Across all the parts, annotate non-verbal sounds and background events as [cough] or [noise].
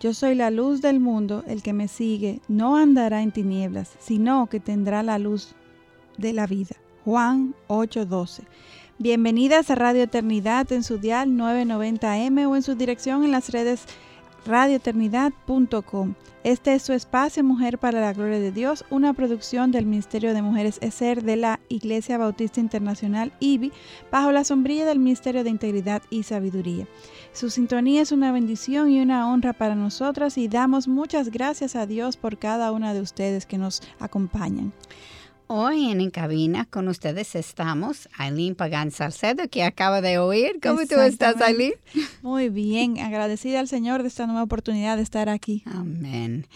Yo soy la luz del mundo, el que me sigue no andará en tinieblas, sino que tendrá la luz de la vida. Juan 8:12. Bienvenidas a Radio Eternidad en su dial 990M o en su dirección en las redes radioeternidad.com. Este es su espacio Mujer para la Gloria de Dios, una producción del Ministerio de Mujeres ESER de la Iglesia Bautista Internacional IBI, bajo la sombrilla del Ministerio de Integridad y Sabiduría. Su sintonía es una bendición y una honra para nosotras y damos muchas gracias a Dios por cada una de ustedes que nos acompañan. Hoy en, en cabina con ustedes estamos Aileen Pagan Salcedo, que acaba de oír. ¿Cómo tú estás, Aileen? Muy bien, agradecida al Señor de esta nueva oportunidad de estar aquí. Amén.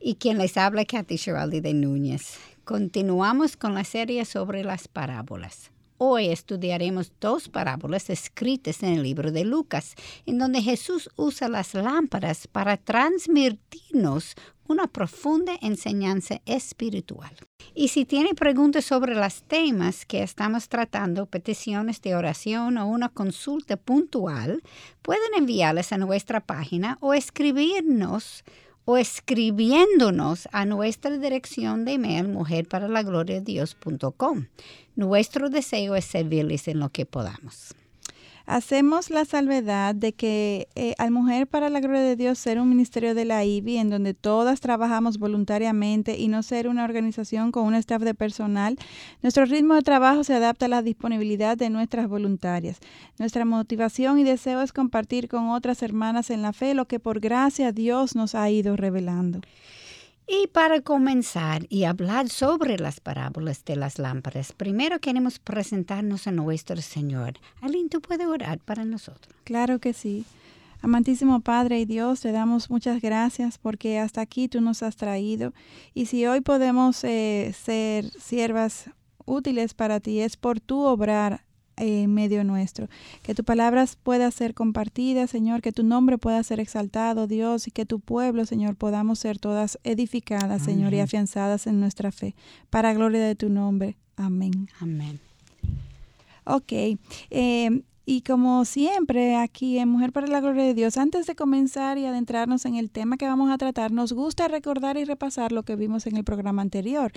Y quien les habla, Kathy Shiraldi de Núñez. Continuamos con la serie sobre las parábolas. Hoy estudiaremos dos parábolas escritas en el libro de Lucas, en donde Jesús usa las lámparas para transmitirnos una profunda enseñanza espiritual. Y si tiene preguntas sobre los temas que estamos tratando, peticiones de oración o una consulta puntual, pueden enviarlas a nuestra página o escribirnos o escribiéndonos a nuestra dirección de email mujerparalagloriadios.com. Nuestro deseo es servirles en lo que podamos. Hacemos la salvedad de que eh, al Mujer para la Gloria de Dios ser un ministerio de la IBI en donde todas trabajamos voluntariamente y no ser una organización con un staff de personal, nuestro ritmo de trabajo se adapta a la disponibilidad de nuestras voluntarias. Nuestra motivación y deseo es compartir con otras hermanas en la fe lo que por gracia Dios nos ha ido revelando. Y para comenzar y hablar sobre las parábolas de las lámparas, primero queremos presentarnos a nuestro Señor. Aline, ¿tú puedes orar para nosotros? Claro que sí. Amantísimo Padre y Dios, te damos muchas gracias porque hasta aquí tú nos has traído. Y si hoy podemos eh, ser siervas útiles para ti, es por tu obrar en medio nuestro. Que tu palabra pueda ser compartida, Señor, que tu nombre pueda ser exaltado, Dios, y que tu pueblo, Señor, podamos ser todas edificadas, Señor, y afianzadas en nuestra fe. Para gloria de tu nombre. Amén. Amén. Ok. Eh, y como siempre aquí en Mujer para la Gloria de Dios, antes de comenzar y adentrarnos en el tema que vamos a tratar, nos gusta recordar y repasar lo que vimos en el programa anterior.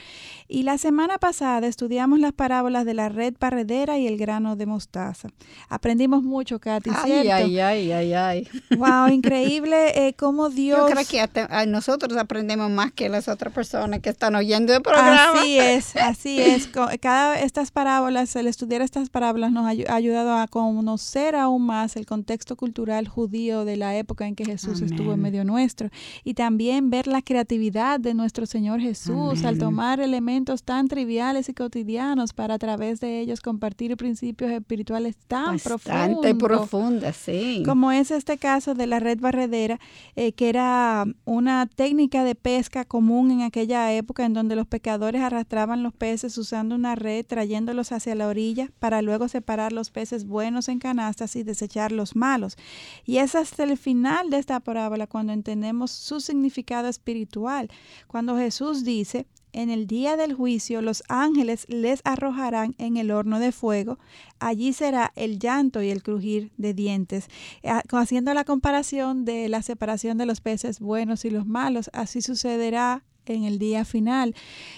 Y la semana pasada estudiamos las parábolas de la red parredera y el grano de mostaza. Aprendimos mucho, Katy, ¿cierto? Ay, ay, ay, ay. Wow, [laughs] increíble eh, cómo Dios... Yo creo que nosotros aprendemos más que las otras personas que están oyendo el programa. Así [laughs] es, así es. Cada estas parábolas, el estudiar estas parábolas nos ha ayudado a conocer aún más el contexto cultural judío de la época en que Jesús estuvo en medio nuestro y también ver la creatividad de nuestro Señor Jesús al tomar elementos tan triviales y cotidianos para a través de ellos compartir principios espirituales tan Bastante profundos, sí. Como es este caso de la red barredera, eh, que era una técnica de pesca común en aquella época en donde los pescadores arrastraban los peces usando una red, trayéndolos hacia la orilla para luego separar los peces buenos en canastas y desechar los malos. Y es hasta el final de esta parábola cuando entendemos su significado espiritual, cuando Jesús dice, en el día del juicio los ángeles les arrojarán en el horno de fuego, allí será el llanto y el crujir de dientes. Eh, haciendo la comparación de la separación de los peces buenos y los malos, así sucederá en el día final.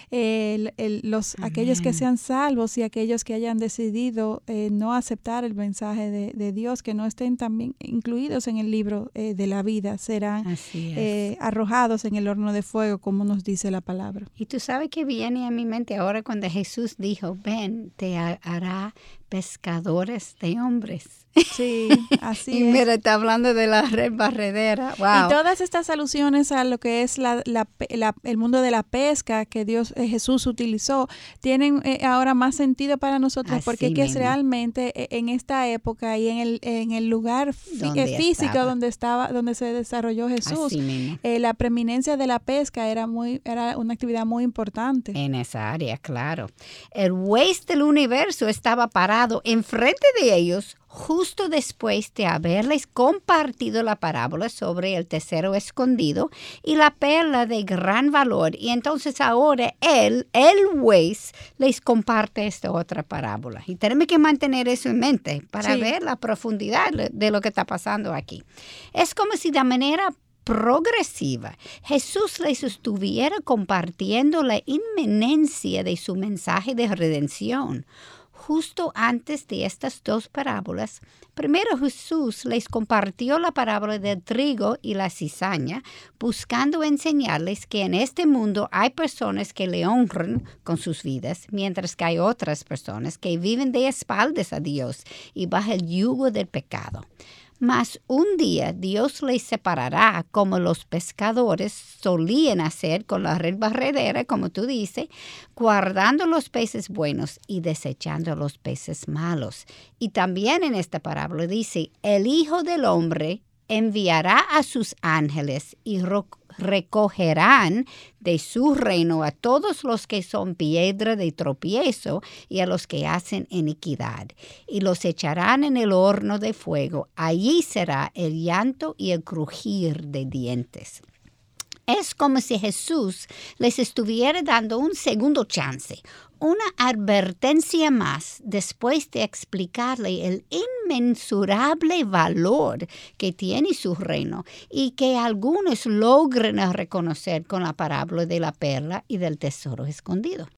los, aquellos que sean salvos y aquellos que hayan decidido eh, no aceptar el mensaje de, Dios, que no estén también incluidos en el libro eh, de la vida, serán eh, arrojados en el horno de fuego, como nos dice la palabra. Y tú sabes que viene a mi mente ahora cuando Jesús dijo, ven, te hará pescadores de hombres. Sí, así y mira, está hablando de la red barredera. Wow. Y todas estas alusiones a lo que es la, la, el mundo de la pesca que Dios eh, Jesús utilizó tienen eh, ahora más sentido para nosotros porque que es realmente eh, en esta época y en el, en el lugar físico donde estaba donde se desarrolló Jesús, la preeminencia de la pesca era muy era una actividad muy importante. En esa área, claro. El waste del universo estaba parado enfrente de ellos justo después de haberles compartido la parábola sobre el tesoro escondido y la perla de gran valor. Y entonces ahora él, el Weiss, les comparte esta otra parábola. Y tenemos que mantener eso en mente para ver la profundidad de lo que está pasando aquí. Es como si de manera progresiva, Jesús les estuviera compartiendo la inminencia de su mensaje de redención justo antes de estas dos parábolas, primero Jesús les compartió la parábola del trigo y la cizaña, buscando enseñarles que en este mundo hay personas que le honran con sus vidas, mientras que hay otras personas que viven de espaldas a Dios y bajo el yugo del pecado. Mas un día Dios les separará como los pescadores solían hacer con la red barredera, como tú dices, guardando los peces buenos y desechando los peces malos. Y también en esta parábola dice, el Hijo del Hombre enviará a sus ángeles y recogerán de su reino a todos los que son piedra de tropiezo y a los que hacen iniquidad, y los echarán en el horno de fuego. Allí será el llanto y el crujir de dientes. Es como si Jesús les estuviera dando un segundo chance, una advertencia más después de explicarle el inmensurable valor que tiene su reino y que algunos logren reconocer con la parábola de la perla y del tesoro escondido.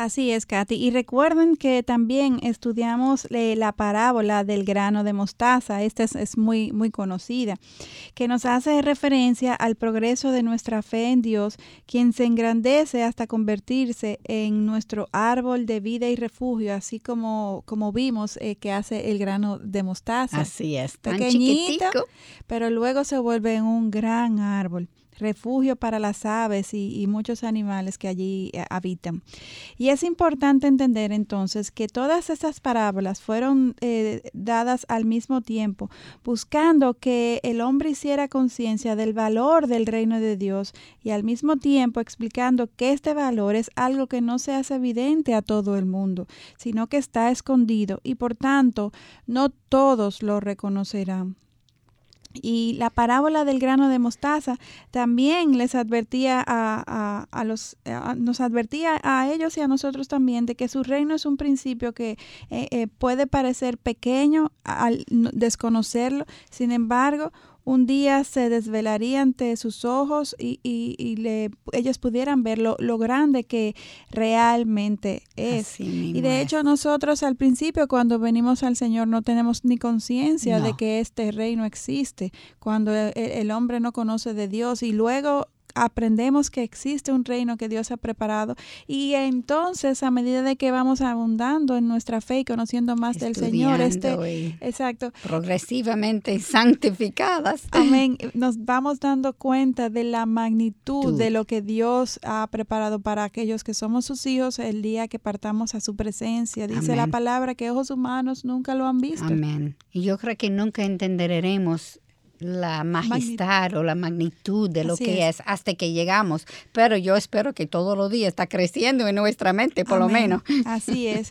Así es, Katy. Y recuerden que también estudiamos eh, la parábola del grano de mostaza. Esta es, muy, muy conocida, que nos hace referencia al progreso de nuestra fe en Dios, quien se engrandece hasta convertirse en nuestro árbol de vida y refugio, así como, como vimos eh, que hace el grano de mostaza. Así es, pequeñito, pero luego se vuelve un gran árbol refugio para las aves y, muchos animales que allí eh, habitan. Y es importante entender entonces que todas estas parábolas fueron eh, dadas al mismo tiempo, buscando que el hombre hiciera conciencia del valor del reino de Dios y al mismo tiempo explicando que este valor es algo que no se hace evidente a todo el mundo, sino que está escondido y por tanto no todos lo reconocerán. Y la parábola del grano de mostaza también les advertía a, a, los, nos advertía a ellos y a nosotros también de que su reino es un principio que eh, eh, puede parecer pequeño al desconocerlo, sin embargo, un día se desvelaría ante sus ojos y, y, le, ellos pudieran ver lo, grande que realmente es. Y de hecho nosotros al principio cuando venimos al Señor no tenemos ni conciencia de que este reino existe, cuando el hombre no conoce de Dios y luego aprendemos que existe un reino que Dios ha preparado y entonces a medida de que vamos abundando en nuestra fe y conociendo más del Señor, este, exacto, progresivamente [laughs] santificadas, amén, nos vamos dando cuenta de la magnitud de lo que Dios ha preparado para aquellos que somos sus hijos el día que partamos a su presencia. Dice la palabra que ojos humanos nunca lo han visto. Amén. Y yo creo que nunca entenderemos la majestad o la magnitud de lo que es. hasta que llegamos. Pero yo espero que todos los días está creciendo en nuestra mente, por lo menos. Así [laughs] es.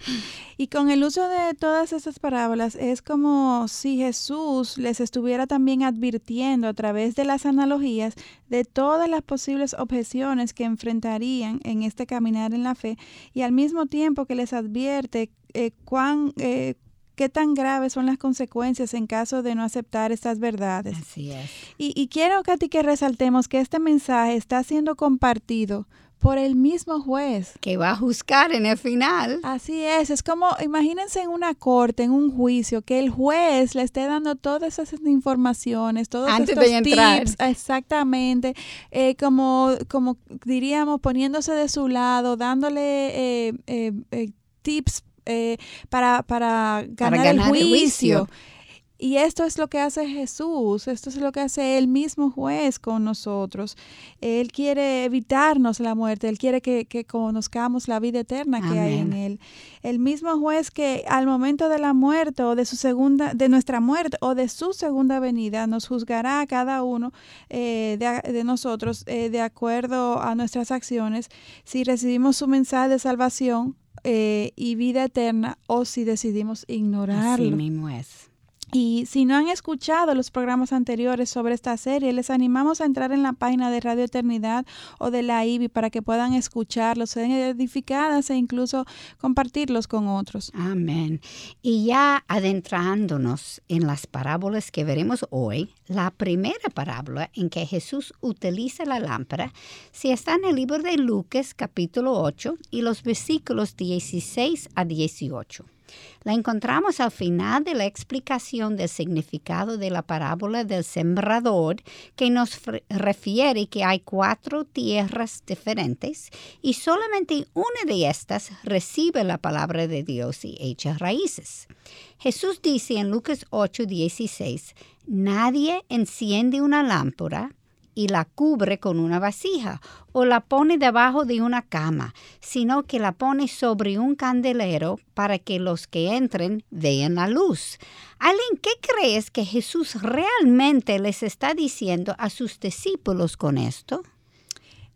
Y con el uso de todas esas parábolas es como si Jesús les estuviera también advirtiendo a través de las analogías de todas las posibles objeciones que enfrentarían en este caminar en la fe y al mismo tiempo que les advierte eh, cuán, eh, qué tan graves son las consecuencias en caso de no aceptar estas verdades. Así es. Y, quiero, Katy, que resaltemos que este mensaje está siendo compartido por el mismo juez. Que va a juzgar en el final. Así es, es como, imagínense en una corte, en un juicio, que el juez le esté dando todas esas informaciones, todos Antes estos de entrar. tips, exactamente, eh, como, como diríamos, poniéndose de su lado, dándole eh, eh, tips eh, para, para, ganar el juicio. Y esto es lo que hace Jesús, esto es lo que hace el mismo juez con nosotros. Él quiere evitarnos la muerte, Él quiere que, conozcamos la vida eterna que hay en Él. El mismo juez que al momento de la muerte o de su segunda, de nuestra muerte o de su segunda venida, nos juzgará a cada uno eh, de, nosotros eh, de acuerdo a nuestras acciones, si recibimos su mensaje de salvación eh, y vida eterna o si decidimos ignorarlo. Así mismo es. Y si no han escuchado los programas anteriores sobre esta serie, les animamos a entrar en la página de Radio Eternidad o de la IBI para que puedan escucharlos, sean edificadas e incluso compartirlos con otros. Amén. Y ya adentrándonos en las parábolas que veremos hoy, la primera parábola en que Jesús utiliza la lámpara si está en el libro de Lucas capítulo 8 y los versículos 16 a 18. La encontramos al final de la explicación del significado de la parábola del sembrador, que nos refiere que hay cuatro tierras diferentes y solamente una de estas recibe la palabra de Dios y echa raíces. Jesús dice en Lucas 8:16, nadie enciende una lámpara y la cubre con una vasija o la pone debajo de una cama, sino que la pone sobre un candelero para que los que entren vean la luz. Alin, ¿qué crees que Jesús realmente les está diciendo a sus discípulos con esto?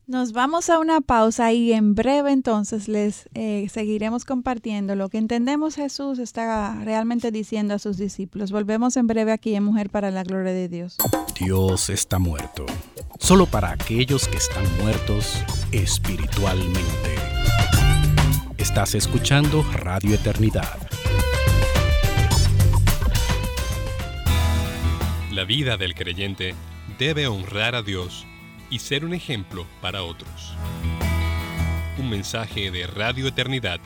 Nos vamos a una pausa y en breve entonces les eh, seguiremos compartiendo lo que entendemos Jesús está realmente diciendo a sus discípulos. Volvemos en breve aquí en Mujer para la Gloria de Dios. Dios está muerto, solo para aquellos que están muertos espiritualmente. Estás escuchando Radio Eternidad. La vida del creyente debe honrar a Dios y ser un ejemplo para otros. Un mensaje de Radio Eternidad,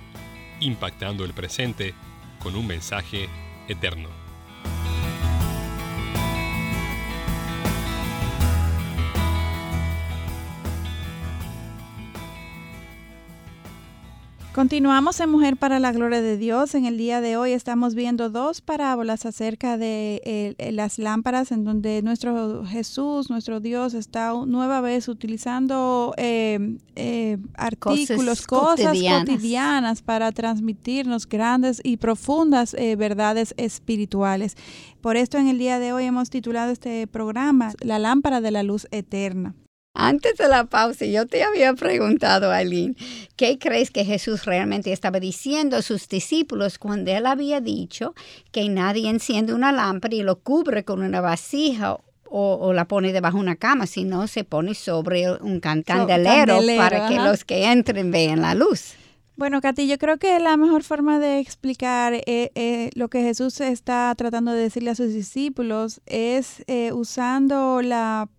impactando el presente con un mensaje eterno. Continuamos en Mujer para la Gloria de Dios. En el día de hoy estamos viendo dos parábolas acerca de las lámparas en donde nuestro Jesús, nuestro Dios, está nueva vez utilizando eh, eh, artículos, cosas, cotidianas. para transmitirnos grandes y profundas eh, verdades espirituales. Por esto en el día de hoy hemos titulado este programa La lámpara de la luz eterna. Antes de la pausa, yo te había preguntado, Aileen, ¿qué crees que Jesús realmente estaba diciendo a sus discípulos cuando él había dicho que nadie enciende una lámpara y lo cubre con una vasija o, la pone debajo de una cama, sino se pone sobre un candelero, para que los que entren vean la luz? Bueno, Katy, yo creo que la mejor forma de explicar eh, eh, lo que Jesús está tratando de decirle a sus discípulos es eh, usando la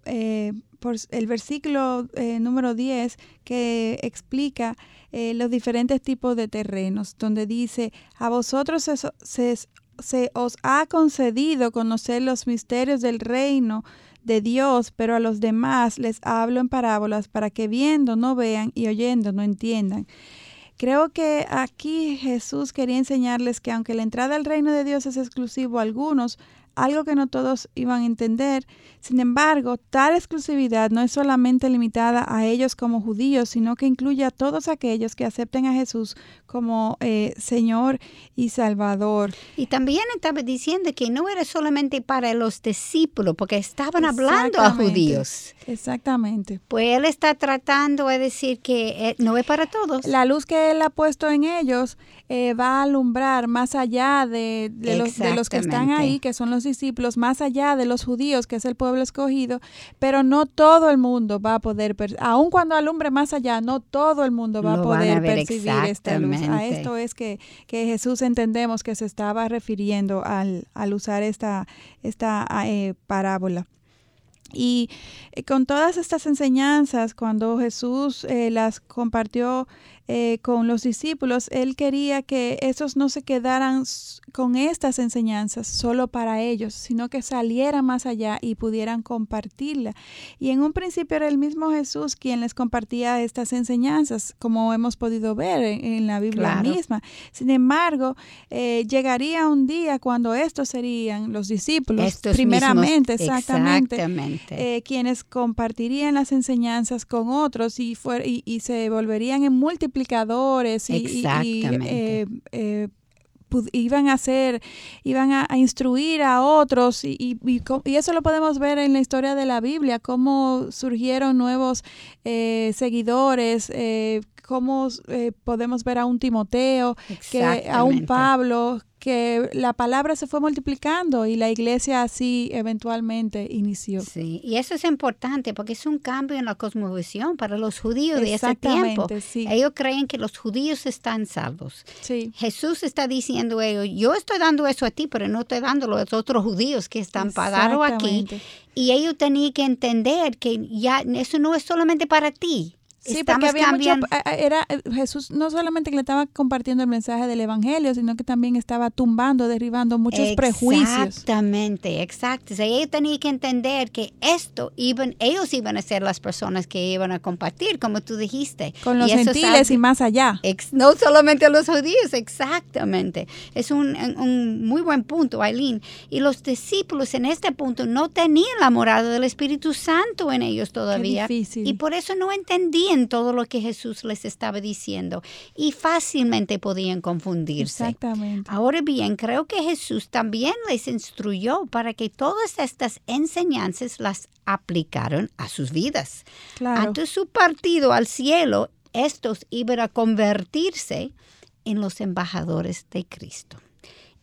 por el versículo eh, número 10 que explica eh, los diferentes tipos de terrenos, donde dice, a vosotros se, os ha concedido conocer los misterios del reino de Dios, pero a los demás les hablo en parábolas para que viendo no vean y oyendo no entiendan. Creo que aquí Jesús quería enseñarles que aunque la entrada al reino de Dios es exclusivo a algunos, algo que no todos iban a entender. Sin embargo, tal exclusividad no es solamente limitada a ellos como judíos, sino que incluye a todos aquellos que acepten a Jesús como eh, Señor y Salvador. Y también estaba diciendo que no era solamente para los discípulos, porque estaban hablando a judíos. Exactamente. Pues Él está tratando de decir que eh, no es para todos. La luz que Él ha puesto en ellos eh, va a alumbrar más allá de, los, de los que están ahí, que son los discípulos, más allá de los judíos, que es el pueblo escogido, pero no todo el mundo va a poder, aun cuando alumbre más allá, no todo el mundo va a poder percibir esta luz. A esto es que, que, Jesús entendemos que se estaba refiriendo al, al usar esta, esta eh, parábola. Y eh, con todas estas enseñanzas, cuando Jesús las compartió eh, con los discípulos, él quería que esos no se quedaran con estas enseñanzas solo para ellos, sino que salieran más allá y pudieran compartirla. Y en un principio era el mismo Jesús quien les compartía estas enseñanzas, como hemos podido ver en, la Biblia misma. Sin embargo, eh, llegaría un día cuando estos serían los discípulos, primeramente, exactamente, eh, quienes compartirían las enseñanzas con otros y, y, se volverían en multiplicadores y, eh, eh, iban a hacer, iban a, instruir a otros y, y, eso lo podemos ver en la historia de la Biblia, cómo surgieron nuevos eh, seguidores, eh, cómo podemos ver a un Timoteo, que, a un Pablo, que la palabra se fue multiplicando y la iglesia así eventualmente inició. Sí, y eso es importante porque es un cambio en la cosmovisión para los judíos de ese tiempo. Sí. Ellos creen que los judíos están salvos. Sí. Jesús está diciendo ellos, yo estoy dando eso a ti, pero no estoy dándolo a los otros judíos que están pagados aquí. Y ellos tenían que entender que ya eso no es solamente para ti, Sí, porque había mucho, era Jesús no solamente que le estaba compartiendo el mensaje del evangelio, sino que también estaba tumbando, derribando muchos prejuicios. Exactamente, exacto. O sea, ellos tenían que entender que esto iban, ellos iban a ser las personas que iban a compartir, como tú dijiste. Con los gentiles y más allá. no solamente los judíos, exactamente. Es un, un muy buen punto, Aileen. Y los discípulos en este punto no tenían la morada del Espíritu Santo en ellos todavía. Qué difícil. Y por eso no entendían todo lo que Jesús les estaba diciendo y fácilmente podían confundirse. Exactamente. Ahora bien, creo que Jesús también les instruyó para que todas estas enseñanzas las aplicaron a sus vidas. Claro. Antes su partido al cielo, estos iban a convertirse en los embajadores de Cristo.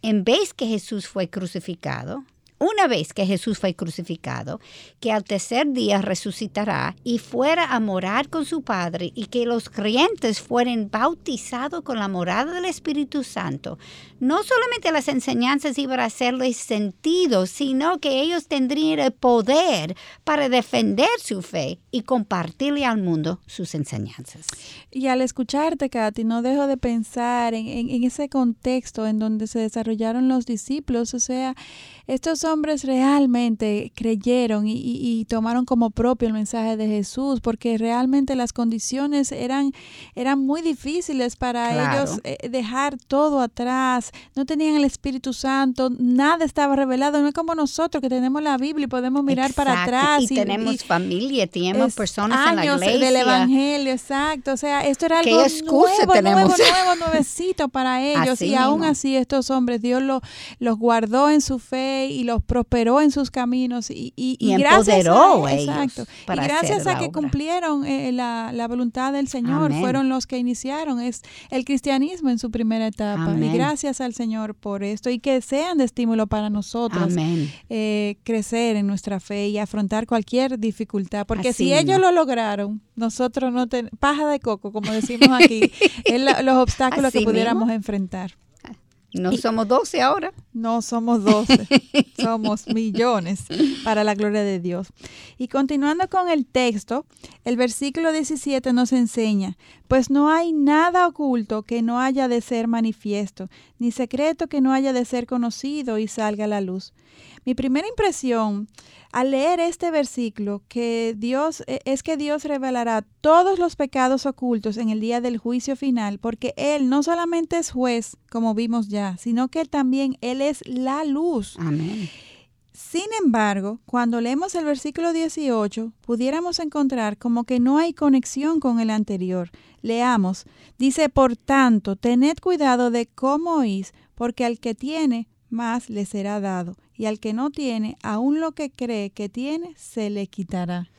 En vez que Jesús fue crucificado, una vez que Jesús fue crucificado, que al tercer día resucitará y fuera a morar con su Padre y que los creyentes fueran bautizados con la morada del Espíritu Santo, no solamente las enseñanzas iban a hacerles sentido, sino que ellos tendrían el poder para defender su fe y compartirle al mundo sus enseñanzas. Y al escucharte, Katy, no dejo de pensar en, en ese contexto en donde se desarrollaron los discípulos, o sea, estos hombres realmente creyeron y, tomaron como propio el mensaje de Jesús, porque realmente las condiciones eran, eran muy difíciles para ellos eh, dejar todo atrás. No tenían el Espíritu Santo, nada estaba revelado. No es como nosotros que tenemos la Biblia y podemos mirar para atrás. Y, tenemos familia, tenemos personas en la iglesia. del Evangelio, exacto. O sea, esto era algo nuevo, nuevo, nuevo, nuevecito para [laughs] ellos. y aún así estos hombres, Dios los guardó en su fe y los prosperó en sus caminos y, y, y, gracias a, exacto, y gracias a que cumplieron eh, la, la, voluntad del Señor, fueron los que iniciaron es el cristianismo en su primera etapa. Y gracias al Señor por esto y que sean de estímulo para nosotros eh, crecer en nuestra fe y afrontar cualquier dificultad, porque si ellos lo lograron, nosotros no tenemos paja de coco, como decimos aquí, [laughs] es los obstáculos que pudiéramos enfrentar. No somos 12 ahora. No somos 12, [laughs] somos millones para la gloria de Dios. Y continuando con el texto, el versículo 17 nos enseña, pues no hay nada oculto que no haya de ser manifiesto, ni secreto que no haya de ser conocido y salga a la luz. Mi primera impresión al leer este versículo que Dios e, es que Dios revelará todos los pecados ocultos en el día del juicio final, porque él no solamente es juez, como vimos ya, sino que también él es la luz. Amén. Sin embargo, cuando leemos el versículo 18, pudiéramos encontrar como que no hay conexión con el anterior. Leamos, dice, por tanto, tened cuidado de cómo oís, porque al que tiene, más le será dado, y al que no tiene, aun lo que cree que tiene, se le quitará.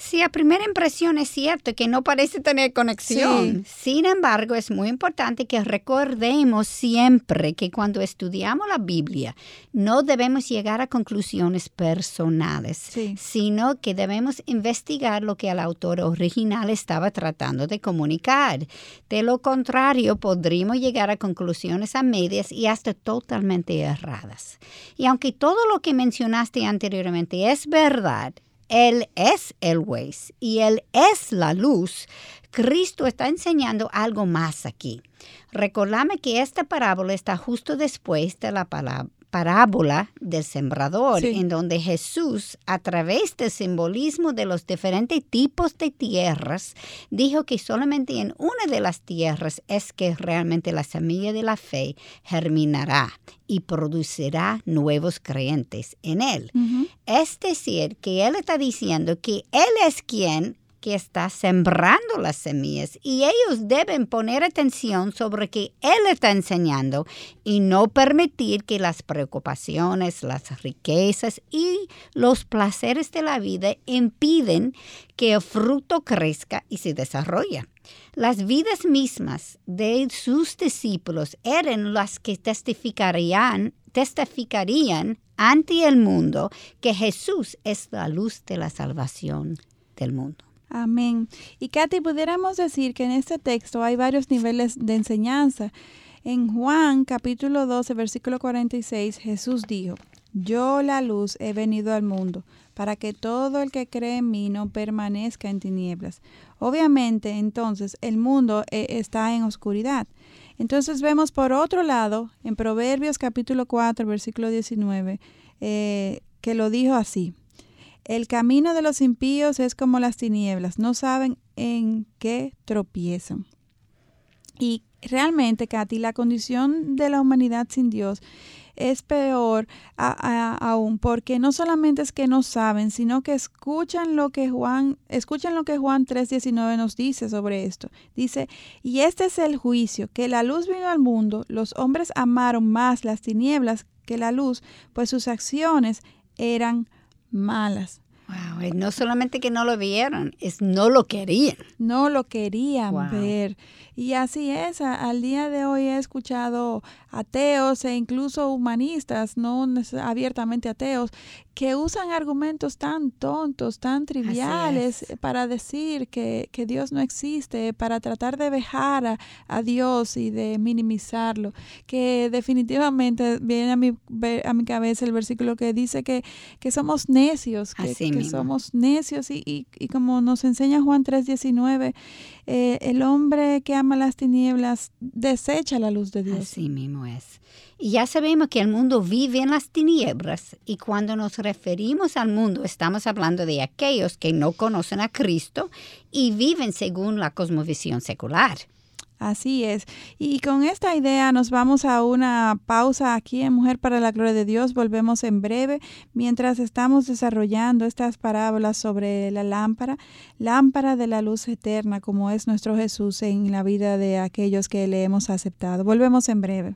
Sí, a primera impresión es cierto que no parece tener conexión. Sin embargo, es muy importante que recordemos siempre que cuando estudiamos la Biblia no debemos llegar a conclusiones personales, sino que debemos investigar lo que el autor original estaba tratando de comunicar. De lo contrario, podríamos llegar a conclusiones a medias y hasta totalmente erradas. Y aunque todo lo que mencionaste anteriormente es verdad, él es el Waze y Él es la luz. Cristo está enseñando algo más aquí. Recordame que esta parábola está justo después de la palabra parábola del sembrador, en donde Jesús, a través del simbolismo de los diferentes tipos de tierras, dijo que solamente en una de las tierras es que realmente la semilla de la fe germinará y producirá nuevos creyentes en él. Es decir, que él está diciendo que él es quien que está sembrando las semillas y ellos deben poner atención sobre que Él está enseñando y no permitir que las preocupaciones, las riquezas y los placeres de la vida impiden que el fruto crezca y se desarrolle. Las vidas mismas de sus discípulos eran las que testificarían, testificarían ante el mundo que Jesús es la luz de la salvación del mundo. Amén. Y Katy, pudiéramos decir que en este texto hay varios niveles de enseñanza. En Juan capítulo 12, versículo 46, Jesús dijo, Yo la luz he venido al mundo, para que todo el que cree en mí no permanezca en tinieblas. Obviamente, entonces, el mundo eh, está en oscuridad. Entonces vemos por otro lado, en Proverbios capítulo 4, versículo 19, eh, que lo dijo así. El camino de los impíos es como las tinieblas, no saben en qué tropiezan. Y realmente, Katy, la condición de la humanidad sin Dios es peor aún porque no solamente es que no saben, sino que escuchan lo que Juan, escuchan lo que Juan 3:19 nos dice sobre esto. Dice, "Y este es el juicio, que la luz vino al mundo, los hombres amaron más las tinieblas que la luz, pues sus acciones eran malas. Wow, no solamente que no lo vieron, es no lo querían. No lo querían ver. Y así es, al día de hoy he escuchado ateos e incluso humanistas, no abiertamente ateos, que usan argumentos tan tontos, tan triviales para decir que, Dios no existe, para tratar de vejar a, Dios y de minimizarlo, que definitivamente viene a mi, a mi cabeza el versículo que dice que, que somos necios, que, somos necios y, y, como nos enseña Juan 3:19, eh, el hombre que ama las tinieblas desecha la luz de Dios. Así mismo es. Y ya sabemos que el mundo vive en las tinieblas y cuando nos referimos al mundo estamos hablando de aquellos que no conocen a Cristo y viven según la cosmovisión secular. Así es. Y con esta idea nos vamos a una pausa aquí en Mujer para la Gloria de Dios. Volvemos en breve mientras estamos desarrollando estas parábolas sobre la lámpara, lámpara de la luz eterna, como es nuestro Jesús en la vida de aquellos que le hemos aceptado. Volvemos en breve.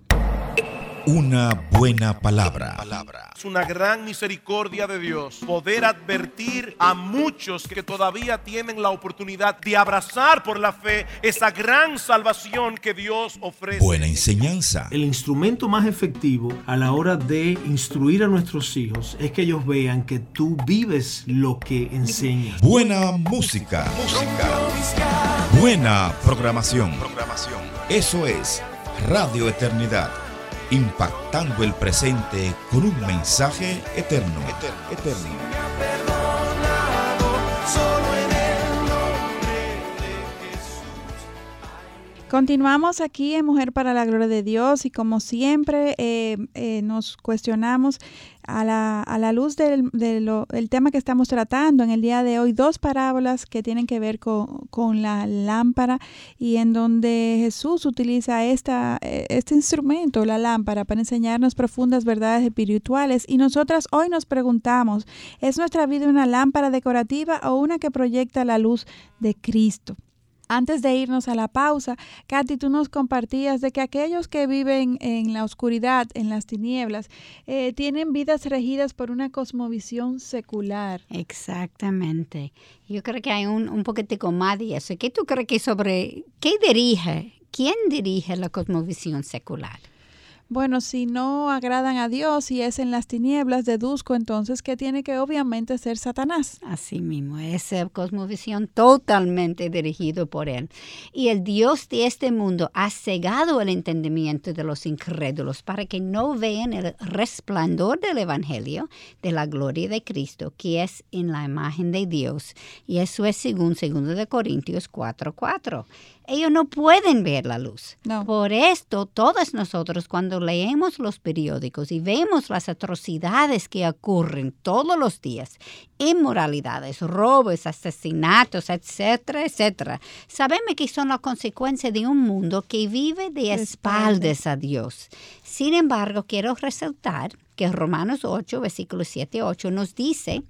Una buena palabra. Es una gran misericordia de Dios poder advertir a muchos que todavía tienen la oportunidad de abrazar por la fe esa gran salvación que Dios ofrece. Buena enseñanza. El instrumento más efectivo a la hora de instruir a nuestros hijos es que ellos vean que tú vives lo que enseñas. Buena música. Música. Buena programación. Programación. Eso es Radio Eternidad impactando el presente con un mensaje eterno. eterno, Continuamos aquí en Mujer para la Gloria de Dios y como siempre eh, eh, nos cuestionamos a la, a la luz del, tema que estamos tratando en el día de hoy, dos parábolas que tienen que ver con, la lámpara y en donde Jesús utiliza esta, eh, este instrumento, la lámpara, para enseñarnos profundas verdades espirituales. Y nosotras hoy nos preguntamos, ¿es nuestra vida una lámpara decorativa o una que proyecta la luz de Cristo? Antes de irnos a la pausa, Katy, tú nos compartías de que aquellos que viven en la oscuridad, en las tinieblas, eh, tienen vidas regidas por una cosmovisión secular. Exactamente. Yo creo que hay un, un poquitico más de eso. ¿Qué tú crees que sobre qué dirige, quién dirige la cosmovisión secular? Bueno, si no agradan a Dios y es en las tinieblas, deduzco entonces que tiene que obviamente ser Satanás. Así mismo, esa cosmovisión totalmente dirigido por él. Y el Dios de este mundo ha cegado el entendimiento de los incrédulos para que no vean el resplandor del Evangelio de la gloria de Cristo, que es en la imagen de Dios. Y eso es según 2 de Corintios 4:4 ellos no pueden ver la luz. Por esto, todos nosotros cuando leemos los periódicos y vemos las atrocidades que ocurren todos los días, inmoralidades, robos, asesinatos, etcétera, etcétera, sabemos que son la consecuencia de un mundo que vive de espaldas a Dios. Sin embargo, quiero resaltar que Romanos 8, versículos 7 y 8 nos dice,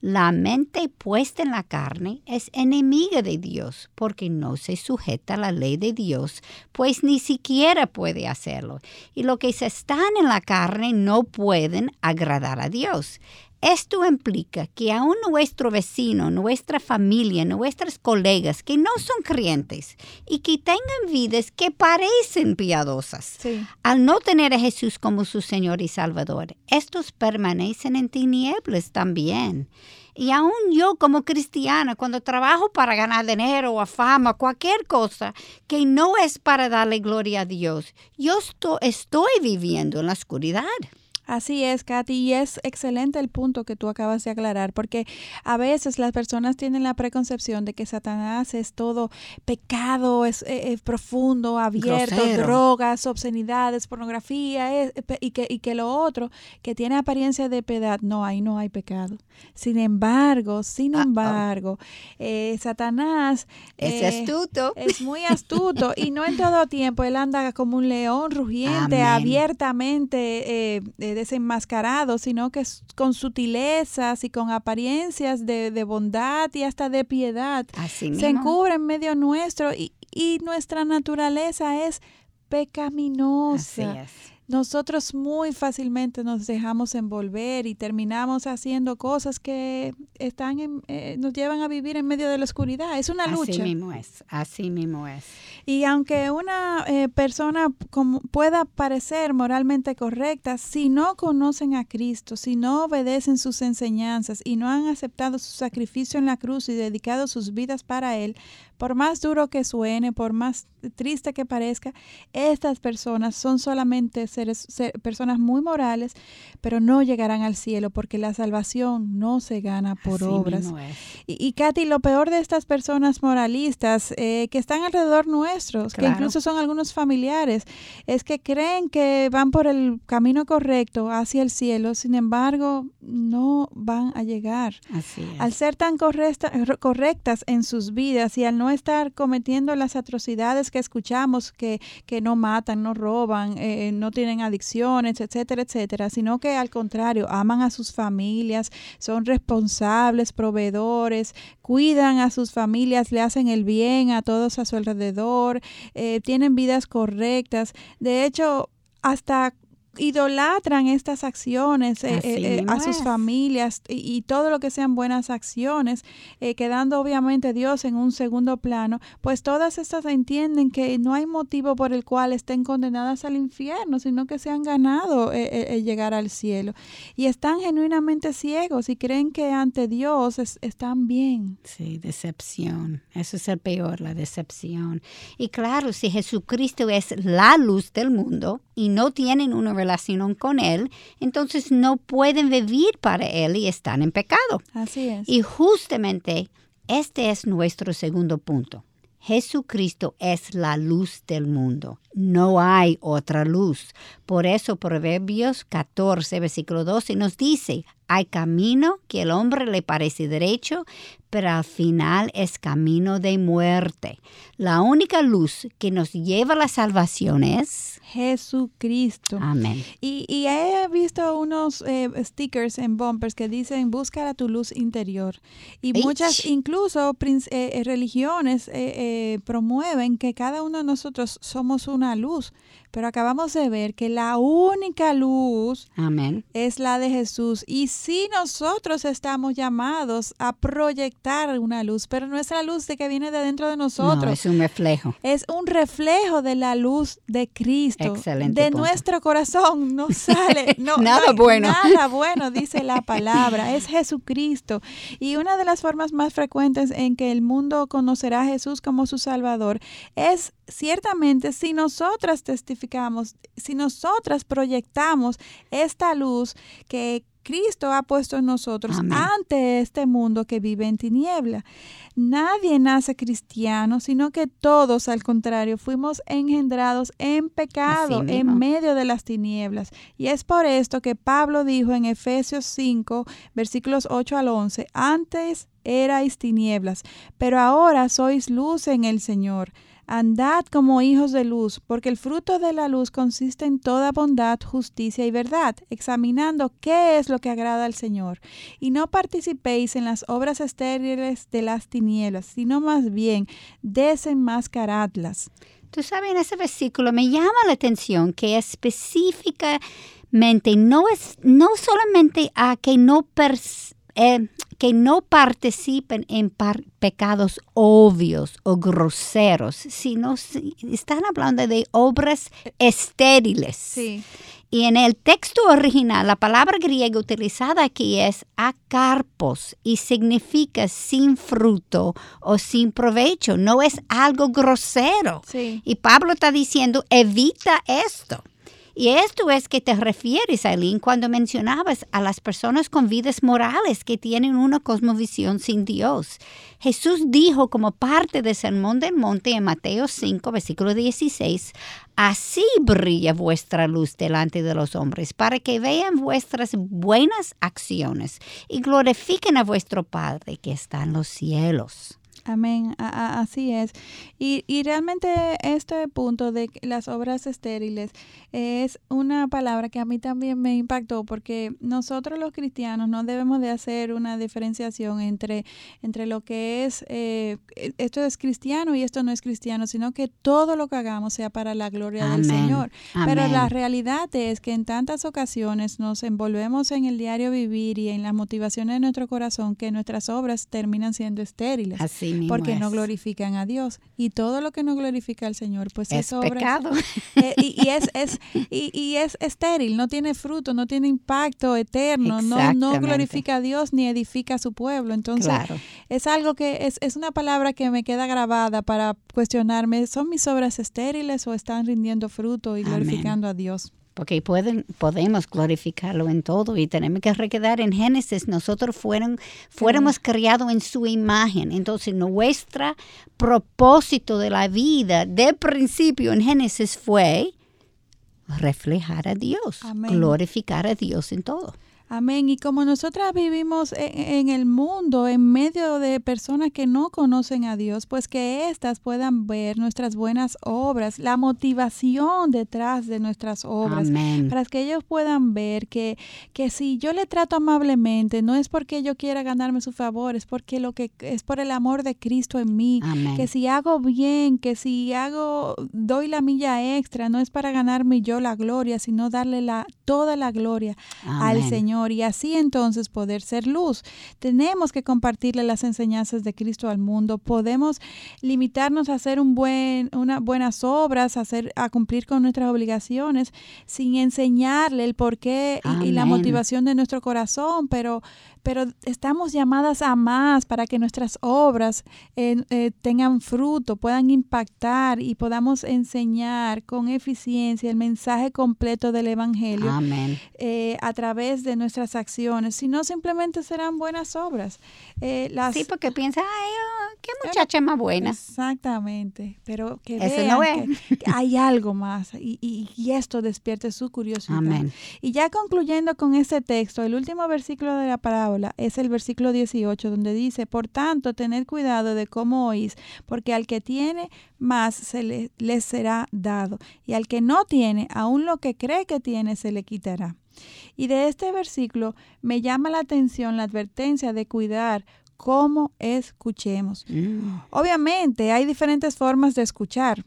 la mente puesta en la carne es enemiga de Dios porque no se sujeta a la ley de Dios, pues ni siquiera puede hacerlo. Y los que se están en la carne no pueden agradar a Dios. Esto implica que aún nuestro vecino, nuestra familia, nuestros colegas que no son creyentes y que tengan vidas que parecen piadosas, al no tener a Jesús como su Señor y Salvador, estos permanecen en tinieblas también. Y aún yo como cristiana, cuando trabajo para ganar dinero o fama, cualquier cosa que no es para darle gloria a Dios, yo estoy viviendo en la oscuridad. Así es, Katy, y es excelente el punto que tú acabas de aclarar, porque a veces las personas tienen la preconcepción de que Satanás es todo pecado, es, eh, profundo, abierto, drogas, obscenidades, pornografía, eh, y, que, y que lo otro, que tiene apariencia de piedad, no, ahí no hay pecado. Sin embargo, sin embargo, eh, Satanás es astuto. Es muy astuto y no en todo tiempo, él anda como un león [laughs] rugiente, abiertamente desenmascarado, sino que con sutilezas y con apariencias de, bondad y hasta de piedad. se encubre en medio nuestro y, y nuestra naturaleza es pecaminosa. Así es nosotros muy fácilmente nos dejamos envolver y terminamos haciendo cosas que están en, eh, nos llevan a vivir en medio de la oscuridad. Es una lucha. Así mismo es, así mismo es. Y aunque una eh, persona como pueda parecer moralmente correcta, si no conocen a Cristo, si no obedecen sus enseñanzas y no han aceptado su sacrificio en la cruz y dedicado sus vidas para Él, por más duro que suene, por más triste que parezca, estas personas son solamente seres, personas muy morales, pero no llegarán al cielo porque la salvación no se gana por obras. Y, y, Katy, lo peor de estas personas moralistas eh, que están alrededor nuestros, que incluso son algunos familiares, es que creen que van por el camino correcto hacia el cielo, sin embargo, no van a llegar. Al ser tan correctas en sus vidas y al no estar cometiendo las atrocidades que escuchamos, que, que no matan, no roban, eh, no tienen adicciones, etcétera, etcétera, sino que al contrario, aman a sus familias, son responsables, proveedores, cuidan a sus familias, le hacen el bien a todos a su alrededor, eh, tienen vidas correctas. De hecho, hasta idolatran estas acciones eh, eh, eh, a sus familias y, todo lo que sean buenas acciones, quedando obviamente Dios en un segundo plano, pues todas estas entienden que no hay motivo por el cual estén condenadas al infierno, sino que se han ganado llegar al cielo. Y están genuinamente ciegos y creen que ante Dios están bien. Sí, decepción. Eso es el peor, la decepción. Y claro, si Jesucristo es la luz del mundo y no tienen una relación con Él, entonces no pueden vivir para Él y están en pecado. Así es. Y justamente este es nuestro segundo punto. Jesucristo es la luz del mundo. No hay otra luz. Por eso Proverbios 14, versículo 12 nos dice, hay camino que el hombre le parece derecho, pero al final es camino de muerte. La única luz que nos lleva a la salvación es Jesucristo. Amén. Y, he visto unos eh, stickers en bumpers que dicen busca tu luz interior. Y muchas, incluso eh, eh, religiones promueven que cada uno de nosotros somos una luz. Pero acabamos de ver que la única luz Amén. es la de Jesús. Y sí nosotros estamos llamados a proyectar una luz, pero no es la luz de que viene de dentro de nosotros. No, es un reflejo. Es un reflejo de la luz de Cristo. Excelente. De nuestro corazón no [laughs] sale no, nada bueno. Nada bueno, [laughs] dice la palabra. Es Jesucristo. Y una de las formas más frecuentes en que el mundo conocerá a Jesús como su Salvador es ciertamente si nosotras testificamos, si nosotras proyectamos esta luz que Cristo ha puesto en nosotros ante este mundo que vive en tiniebla. Nadie nace cristiano, sino que todos, al contrario, fuimos engendrados en pecado, en medio de las tinieblas. Y es por esto que Pablo dijo en Efesios 5, versículos 8 al 11, antes erais tinieblas, pero ahora sois luz en el Señor. Andad como hijos de luz, porque el fruto de la luz consiste en toda bondad, justicia y verdad, examinando qué es lo que agrada al Señor. Y no participéis en las obras estériles de las tinieblas, sino más bien desenmascaradlas. Tú sabes, en ese versículo me llama la atención que específicamente no es no solamente a que no eh, que no participen en pecados obvios o groseros, sino están hablando de obras estériles. Sí. Y en el texto original, la palabra griega utilizada aquí es acarpos y significa sin fruto o sin provecho. No es algo grosero. Sí. Y Pablo está diciendo, evita esto. Y esto es que te refieres, Aileen, cuando mencionabas a las personas con vidas morales que tienen una cosmovisión sin Dios. Jesús dijo como parte del Sermón del Monte en Mateo 5, versículo 16, Así brilla vuestra luz delante de los hombres, para que vean vuestras buenas acciones y glorifiquen a vuestro Padre que está en los cielos. Amén, así es. Y, y, realmente este punto de las obras estériles es una palabra que a mí también me impactó porque nosotros los cristianos no debemos de hacer una diferenciación entre, entre lo que es, eh, esto es cristiano y esto no es cristiano, sino que todo lo que hagamos sea para la gloria del Señor. Pero la realidad es que en tantas ocasiones nos envolvemos en el diario vivir y en las motivaciones de nuestro corazón que nuestras obras terminan siendo estériles. Así porque no glorifican a Dios. Y todo lo que no glorifica al Señor, pues es, pecado. Eh, y, es, es, y, es estéril, no tiene fruto, no tiene impacto eterno, no, no glorifica a Dios ni edifica a su pueblo. Entonces, es algo que es, es una palabra que me queda grabada para cuestionarme, ¿son mis obras estériles o están rindiendo fruto y glorificando a Dios? Porque pueden, podemos glorificarlo en todo y tenemos que recordar en Génesis, nosotros fueron, fuéramos criados en su imagen, entonces nuestro propósito de la vida de principio en Génesis fue reflejar a Dios, glorificar a Dios en todo. Amén. Y como nosotras vivimos e, en, el mundo, en medio de personas que no conocen a Dios, pues que éstas puedan ver nuestras buenas obras, la motivación detrás de nuestras obras, para que ellos puedan ver que, que si yo le trato amablemente, no es porque yo quiera ganarme su favor, es porque lo que es por el amor de Cristo en mí, que si hago bien, que si hago, doy la milla extra, no es para ganarme yo la gloria, sino darle la, toda la gloria al Señor y así entonces poder ser luz. Tenemos que compartirle las enseñanzas de Cristo al mundo. Podemos limitarnos a hacer un buen, unas buenas obras, a, hacer, a cumplir con nuestras obligaciones sin enseñarle el porqué y la motivación de nuestro corazón, pero pero estamos llamadas a más para que nuestras obras eh, eh, tengan fruto, puedan impactar y podamos enseñar con eficiencia el mensaje completo del Evangelio eh, a través de nuestras acciones, si no simplemente serán buenas obras. Las, sí, porque piensa, ay, oh, qué muchacha más buena. Exactamente, pero que vean que, hay algo más y, y, esto despierte su curiosidad. Y ya concluyendo con este texto, el último versículo de la palabra es el versículo 18 donde dice, por tanto, tened cuidado de cómo oís, porque al que tiene más se le, le será dado, y al que no tiene, aún lo que cree que tiene se le quitará. Y de este versículo me llama la atención la advertencia de cuidar cómo escuchemos. Mm. Obviamente hay diferentes formas de escuchar.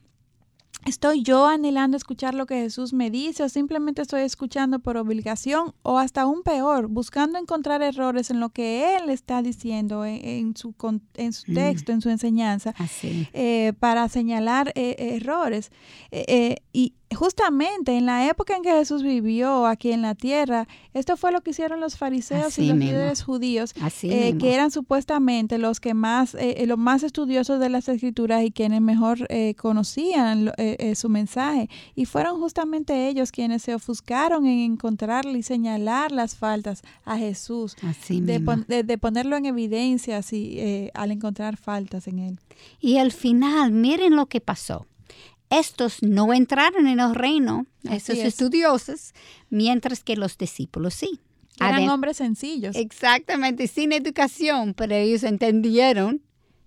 ¿Estoy yo anhelando escuchar lo que Jesús me dice o simplemente estoy escuchando por obligación o hasta aún peor, buscando encontrar errores en lo que Él está diciendo en, su, en su mm. texto, en su enseñanza, eh, para señalar eh, errores? Eh, y justamente en la época en que Jesús vivió aquí en la tierra, esto fue lo que hicieron los fariseos y los líderes judíos, eh, que eran supuestamente los que más, eh, eh, los más estudiosos de las escrituras y quienes mejor conocían su mensaje. Y fueron justamente ellos quienes se ofuscaron en encontrarle y señalar las faltas a Jesús, de, de, ponerlo en evidencia así, al encontrar faltas en él. Y al final, miren lo que pasó estos no entraron en el reino, esos estudiosos, mientras que los discípulos sí. Eran hombres sencillos. Exactamente, sin educación, pero ellos entendieron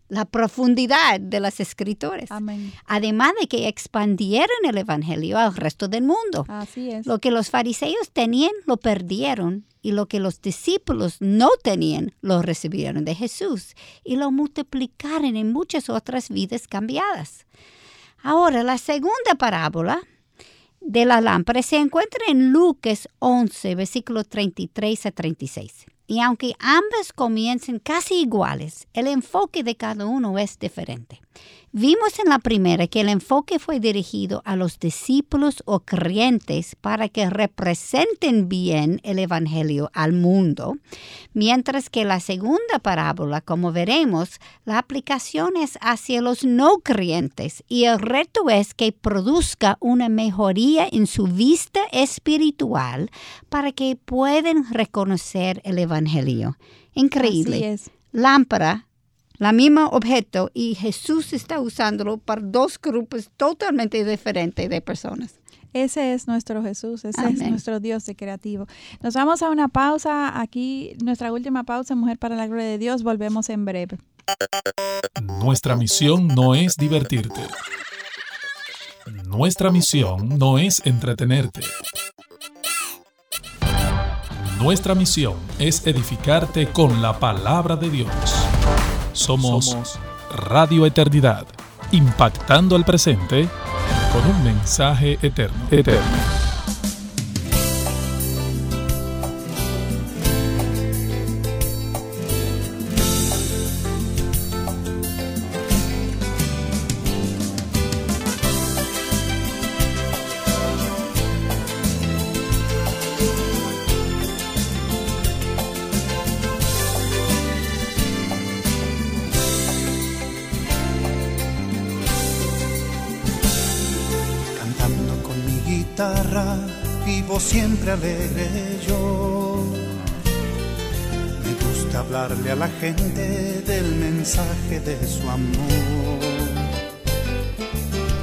la profundidad de las escrituras. Amén. Además de que expandieron el Evangelio al resto del mundo. Así es. Lo que los fariseos tenían, lo perdieron. Y lo que los discípulos no tenían, lo recibieron de Jesús. Y lo multiplicaron en muchas otras vidas cambiadas. Ahora, la segunda parábola de la lámpara se encuentra en Lucas 11, versículo 33 a 36. Y aunque ambas comiencen casi iguales, el enfoque de cada uno es diferente. Vimos en la primera que el enfoque fue dirigido a los discípulos o creyentes para que representen bien el Evangelio al mundo, mientras que la segunda parábola, como veremos, la aplicación es hacia los no creyentes y el reto es que produzca una mejoría en su vista espiritual para que puedan reconocer el Evangelio. Increíble. Lámpara la misma objeto y Jesús está usándolo para dos grupos totalmente diferentes de personas. Ese es nuestro Jesús, ese es nuestro Dios de creativo. Nos vamos a una pausa aquí, nuestra última pausa, Mujer para la Gloria de Dios. Volvemos en breve. Nuestra misión no es divertirte. Nuestra misión no es entretenerte. Nuestra misión es edificarte con la palabra de Dios. Somos Radio Eternidad, impactando el presente con un mensaje eterno. eterno.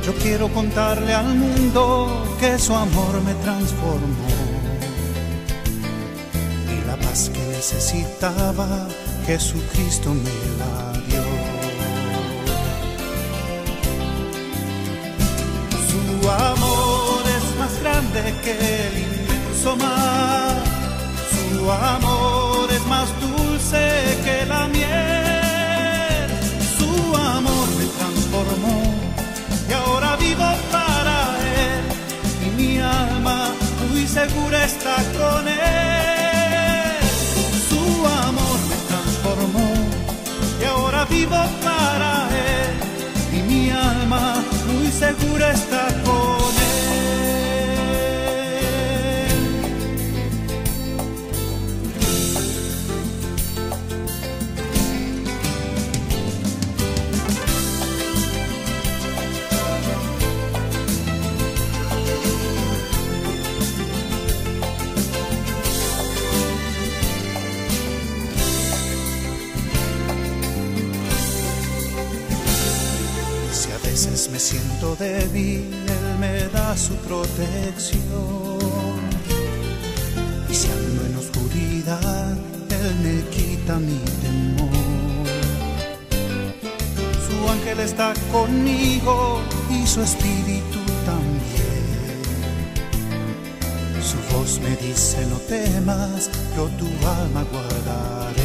Yo quiero contarle al mundo que su amor me transformó. Y la paz que necesitaba, Jesucristo me la dio. Su amor grande que el inmenso mar. Su amor es más dulce que la miel. Segura está con él. Su amor me transformó y ahora vivo para él. Y mi alma muy segura está con él. Siento débil, Él me da su protección. Y si ando en oscuridad, Él me quita mi temor. Su ángel está conmigo y su espíritu también. Su voz me dice no temas, yo tu alma guardaré.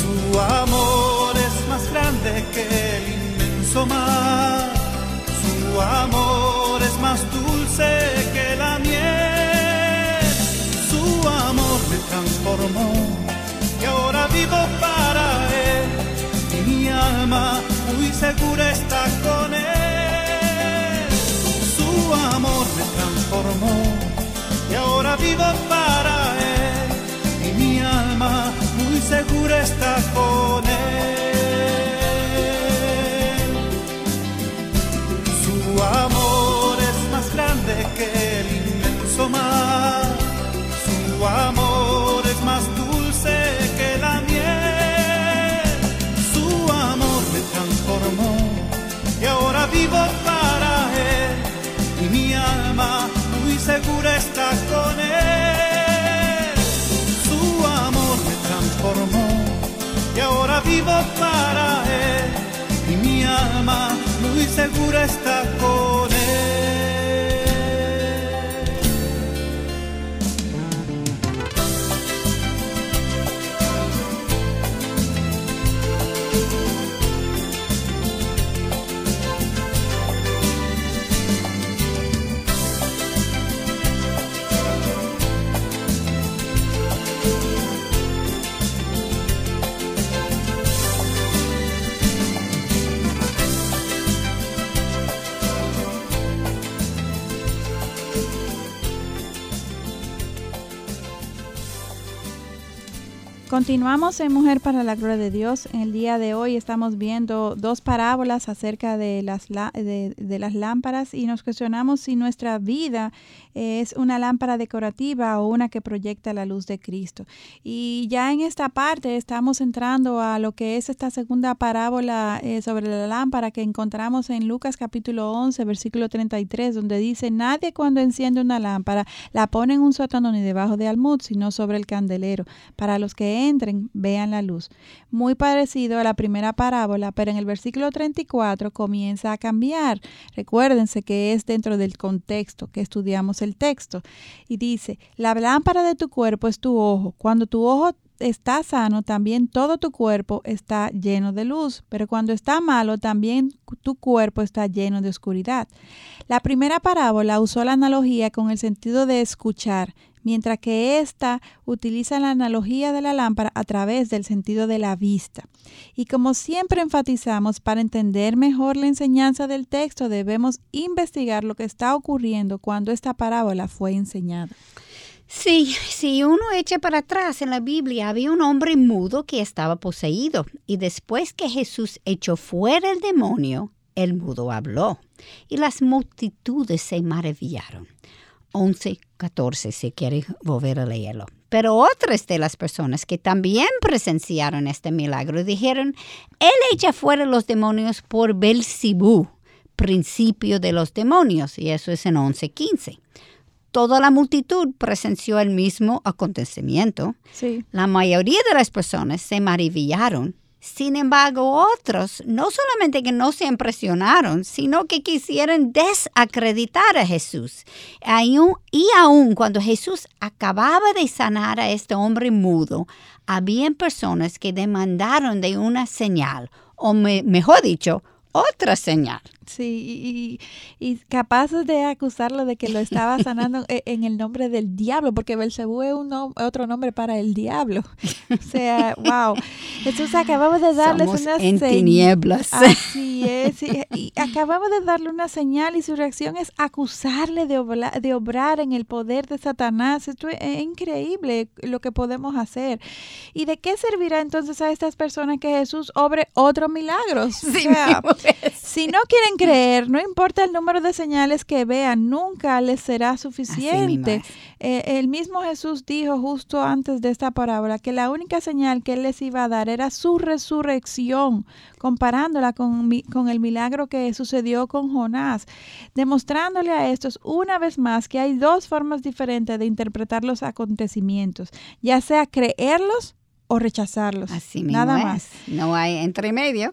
Su amor que el inmenso mar. Su amor es más dulce que la miel. Su amor me transformó y ahora vivo para él. Y mi alma muy segura está con él. Su amor me transformó y ahora vivo para él. Y mi alma muy segura está con él. Amor es más dulce que la miel. Su amor me transformó y ahora vivo para él. Y mi alma muy segura está con él. Su amor me transformó y ahora vivo para él. Y mi alma muy segura está con él. Continuamos en Mujer para la Gloria de Dios. En el día de hoy estamos viendo dos parábolas acerca de las, de, las lámparas y nos cuestionamos si nuestra vida es una lámpara decorativa o una que proyecta la luz de Cristo. Y ya en esta parte estamos entrando a lo que es esta segunda parábola eh, sobre la lámpara que encontramos en Lucas capítulo 11, versículo 33, donde dice, nadie cuando enciende una lámpara la pone en un sótano ni debajo de almud, sino sobre el candelero, para los que entren vean la luz. Muy parecido a la primera parábola, pero en el versículo 34 comienza a cambiar. Recuérdense que es dentro del contexto que estudiamos el texto. Y dice, la lámpara de tu cuerpo es tu ojo. Cuando tu ojo está sano, también todo tu cuerpo está lleno de luz, pero cuando está malo, también tu cuerpo está lleno de oscuridad. La primera parábola usó la analogía con el sentido de escuchar, mientras que ésta utiliza la analogía de la lámpara a través del sentido de la vista. Y como siempre enfatizamos, para entender mejor la enseñanza del texto debemos investigar lo que está ocurriendo cuando esta parábola fue enseñada. Sí, si uno echa para atrás en la Biblia, había un hombre mudo que estaba poseído y después que Jesús echó fuera el demonio, el mudo habló y las multitudes se maravillaron. 11, 14, si quiere volver a leerlo. Pero otras de las personas que también presenciaron este milagro dijeron, Él echa fuera los demonios por Belcibú, principio de los demonios, y eso es en 11, 15 toda la multitud presenció el mismo acontecimiento. Sí. La mayoría de las personas se maravillaron. Sin embargo, otros no solamente que no se impresionaron, sino que quisieron desacreditar a Jesús. Y aún cuando Jesús acababa de sanar a este hombre mudo, habían personas que demandaron de una señal, o mejor dicho, otra señal. Sí, y, y, capaces de acusarlo de que lo estaba sanando [laughs] e, en el nombre del diablo, porque Belcebú es un otro nombre para el diablo. O sea, [laughs] wow. Entonces acabamos de darles una en tinieblas. Así es. Y, acabamos de darle una señal y su reacción es acusarle de, de obrar en el poder de Satanás. Esto es, increíble lo que podemos hacer. ¿Y de qué servirá entonces a estas personas que Jesús obre otros milagros? o sea, si no quieren creer, no importa el número de señales que vean, nunca les será suficiente. Eh, el mismo Jesús dijo justo antes de esta parábola que la única señal que él les iba a dar era su resurrección, comparándola con, con el milagro que sucedió con Jonás, demostrándole a estos una vez más que hay dos formas diferentes de interpretar los acontecimientos, ya sea creerlos o rechazarlos. Así mismo Nada es. más. No hay entre medio.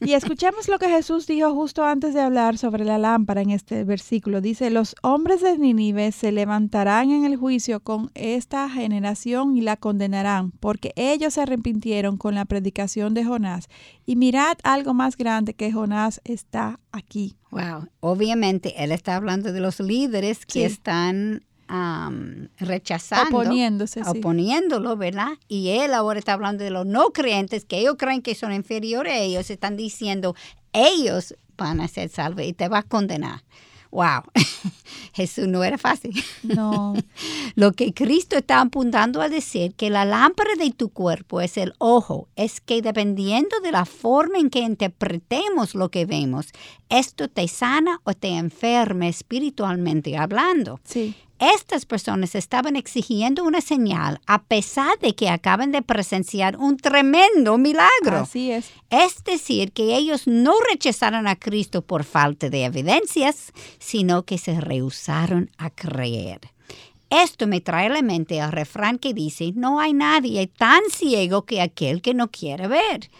Y [laughs] escuchemos lo que Jesús dijo justo antes de hablar sobre la lámpara en este versículo. Dice, los hombres de Nínive se levantarán en el juicio con esta generación y la condenarán, porque ellos se arrepintieron con la predicación de Jonás. Y mirad, algo más grande que Jonás está aquí. Wow. Obviamente, él está hablando de los líderes que Sí. están am, rechazando. Oponiéndose, sí. oponiéndolo, ¿verdad? Y él ahora está hablando de los no creyentes que ellos creen que son inferiores a ellos. Están diciendo, ellos van a ser salvos y te va a condenar. Wow. [laughs] Jesús no era fácil. No, [laughs] Lo que Cristo está apuntando a decir que la lámpara de tu cuerpo es el ojo, es que dependiendo de la forma en que interpretemos lo que vemos, esto te sana o te enferma espiritualmente hablando. sí, Estas personas estaban exigiendo una señal a pesar de que acaban de presenciar un tremendo milagro. así es. Es decir, que ellos no rechazaron a Cristo por falta de evidencias, sino que se rehusaron a creer. Esto me trae a la mente el refrán que dice, no hay nadie tan ciego que aquel que no quiere ver.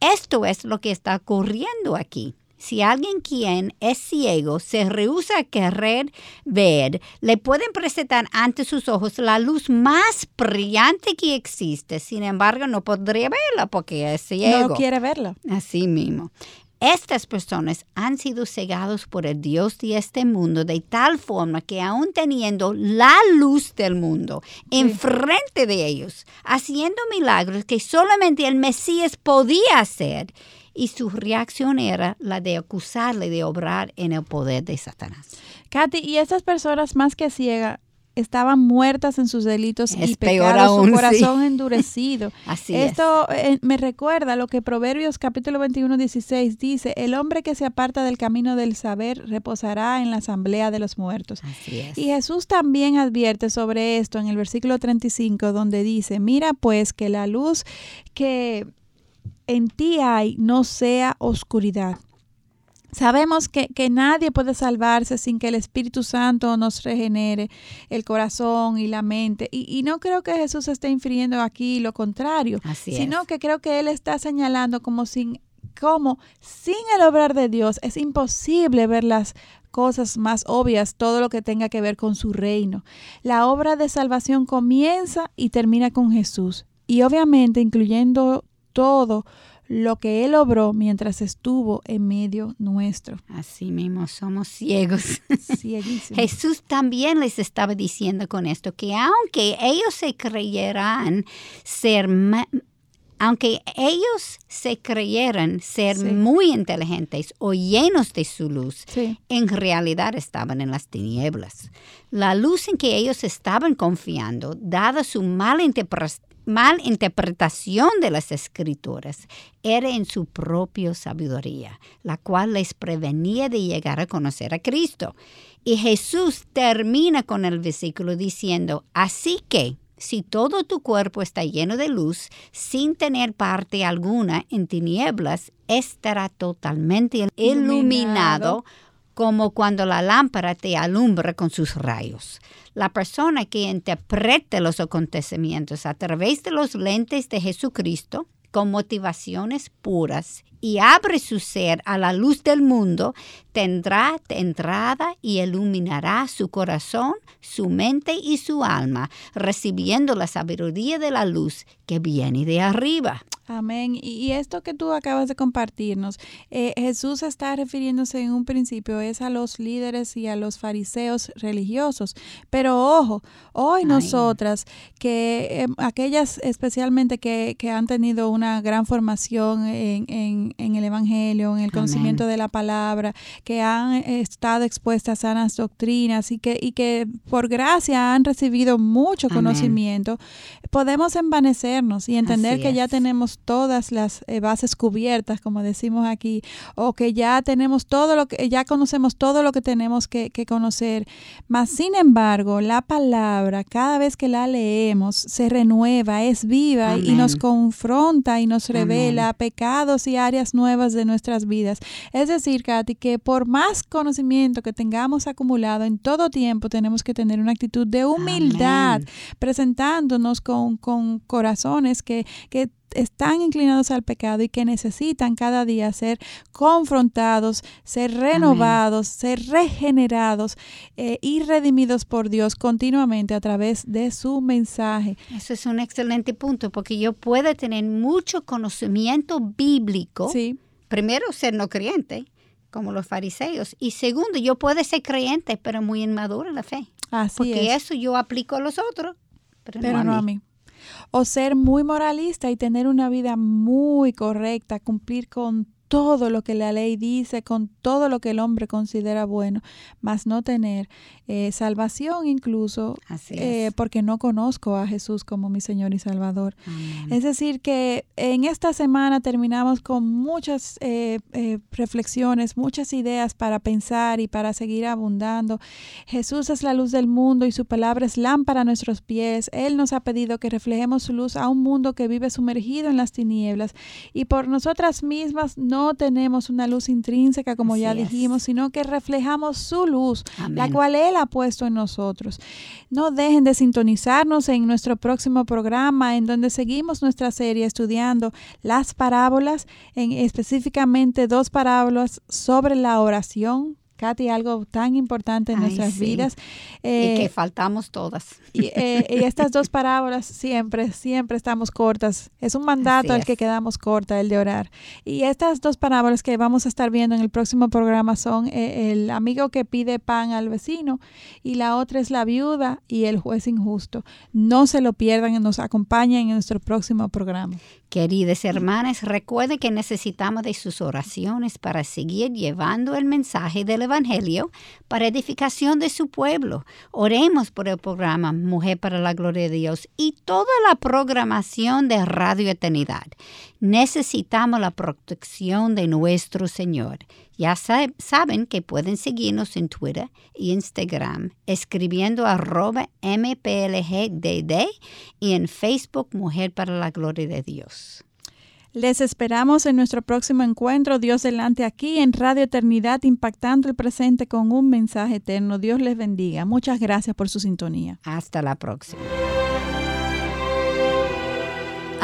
Esto es lo que está ocurriendo aquí. Si alguien quien es ciego se rehúsa a querer ver, le pueden presentar ante sus ojos la luz más brillante que existe. Sin embargo, no podría verla porque es ciego. No quiere verlo. Así mismo. Estas personas han sido cegados por el Dios de este mundo de tal forma que aún teniendo la luz del mundo enfrente de ellos, haciendo milagros que solamente el Mesías podía hacer, y su reacción era la de acusarle de obrar en el poder de Satanás. Katy, y estas personas más que ciegas estaban muertas en sus delitos y Es pecados, aún, [laughs] su corazón sí. endurecido. [laughs] Así es. Esto eh, me recuerda lo que Proverbios capítulo 21, 16 dice, el hombre que se aparta del camino del saber reposará en la asamblea de los muertos. Así es. Y Jesús también advierte sobre esto en el versículo 35, donde dice, mira pues que la luz que en ti hay no sea oscuridad. Sabemos que, que nadie puede salvarse sin que el Espíritu Santo nos regenere el corazón y la mente. Y, y no creo que Jesús esté infiriendo aquí lo contrario, Así sino es. que creo que Él está señalando como sin, como sin el obrar de Dios es imposible ver las cosas más obvias, todo lo que tenga que ver con su reino. La obra de salvación comienza y termina con Jesús. Y obviamente incluyendo todo lo que Él obró mientras estuvo en medio nuestro. Así mismo somos ciegos. [laughs] Jesús también les estaba diciendo con esto que aunque ellos se creyeran ser, aunque ellos se creyeran ser Sí. muy inteligentes o llenos de su luz, Sí. en realidad estaban en las tinieblas. La luz en que ellos estaban confiando, dada su mala interpre- mal interpretación de las escrituras, era en su propia sabiduría, la cual les prevenía de llegar a conocer a Cristo. Y Jesús termina con el versículo diciendo, así que si todo tu cuerpo está lleno de luz, sin tener parte alguna en tinieblas, estará totalmente iluminado, Iluminado. como cuando la lámpara te alumbra con sus rayos. La persona que interprete los acontecimientos a través de los lentes de Jesucristo, con motivaciones puras y abre su ser a la luz del mundo, tendrá entrada y iluminará su corazón, su mente y su alma, recibiendo la sabiduría de la luz que viene de arriba. Amén. Y, esto que tú acabas de compartirnos, eh, Jesús está refiriéndose en un principio es a los líderes y a los fariseos religiosos. Pero ojo, hoy Ay. nosotras, que eh, aquellas especialmente que, que han tenido una gran formación en, en- en el Evangelio, en el conocimiento de la palabra, que han estado expuestas a sanas doctrinas y que, y que por gracia han recibido mucho Amén. conocimiento, podemos envanecernos y entender Así que ya tenemos tenemos todas las eh, bases cubiertas, como decimos aquí, o que ya tenemos todo lo que, ya conocemos todo lo que tenemos que, conocer. Mas, sin embargo, la palabra, cada vez que la leemos, se renueva, es viva y nos confronta y nos revela pecados y áreas nuevas de nuestras vidas. Es decir, Katy, que por más conocimiento que tengamos acumulado en todo tiempo, tenemos que tener una actitud de humildad, presentándonos con, con corazones que, que están inclinados al pecado y que necesitan cada día ser confrontados, ser renovados, ser regenerados eh, y redimidos por Dios continuamente a través de su mensaje. Eso es un excelente punto, porque yo puedo tener mucho conocimiento bíblico. Sí. Primero, ser no creyente, como los fariseos. Y segundo, yo puedo ser creyente, pero muy inmaduro en la fe. Así porque eso yo aplico a los otros, pero, no, a, mí. O ser muy moralista y tener una vida muy correcta, cumplir con todo lo que la ley dice, con todo lo que el hombre considera bueno, más no tener eh, salvación incluso, eh, porque no conozco a Jesús como mi Señor y Salvador. Es decir, que en esta semana terminamos con muchas eh, reflexiones, muchas ideas para pensar y para seguir abundando. Jesús es la luz del mundo y su palabra es lámpara a nuestros pies. Él nos ha pedido que reflejemos su luz a un mundo que vive sumergido en las tinieblas y por nosotras mismas no no tenemos una luz intrínseca, como ya dijimos, sino que reflejamos su luz, la cual Él ha puesto en nosotros. No dejen de sintonizarnos en nuestro próximo programa, en donde seguimos nuestra serie estudiando las parábolas, en específicamente dos parábolas sobre la oración Katy, algo tan importante en nuestras vidas. y que eh, faltamos todas. Eh, [laughs] y, estas dos parábolas siempre, siempre estamos cortas. Es un mandato al que quedamos corta, el de orar. Y estas dos parábolas que vamos a estar viendo en el próximo programa son eh, el amigo que pide pan al vecino y la otra es la viuda y el juez injusto. No se lo pierdan, nos acompañen en nuestro próximo programa. Queridas hermanas, recuerden que necesitamos de sus oraciones para seguir llevando el mensaje del Evangelio para edificación de su pueblo. Oremos por el programa Mujer para la Gloria de Dios y toda la programación de Radio Eternidad. Necesitamos la protección de nuestro Señor. Ya saben que pueden seguirnos en Twitter e Instagram escribiendo arroba mplgdd y en Facebook Mujer para la Gloria de Dios. Les esperamos en nuestro próximo encuentro, Dios delante aquí en Radio Eternidad, impactando el presente con un mensaje eterno. Dios les bendiga. Muchas gracias por su sintonía. Hasta la próxima.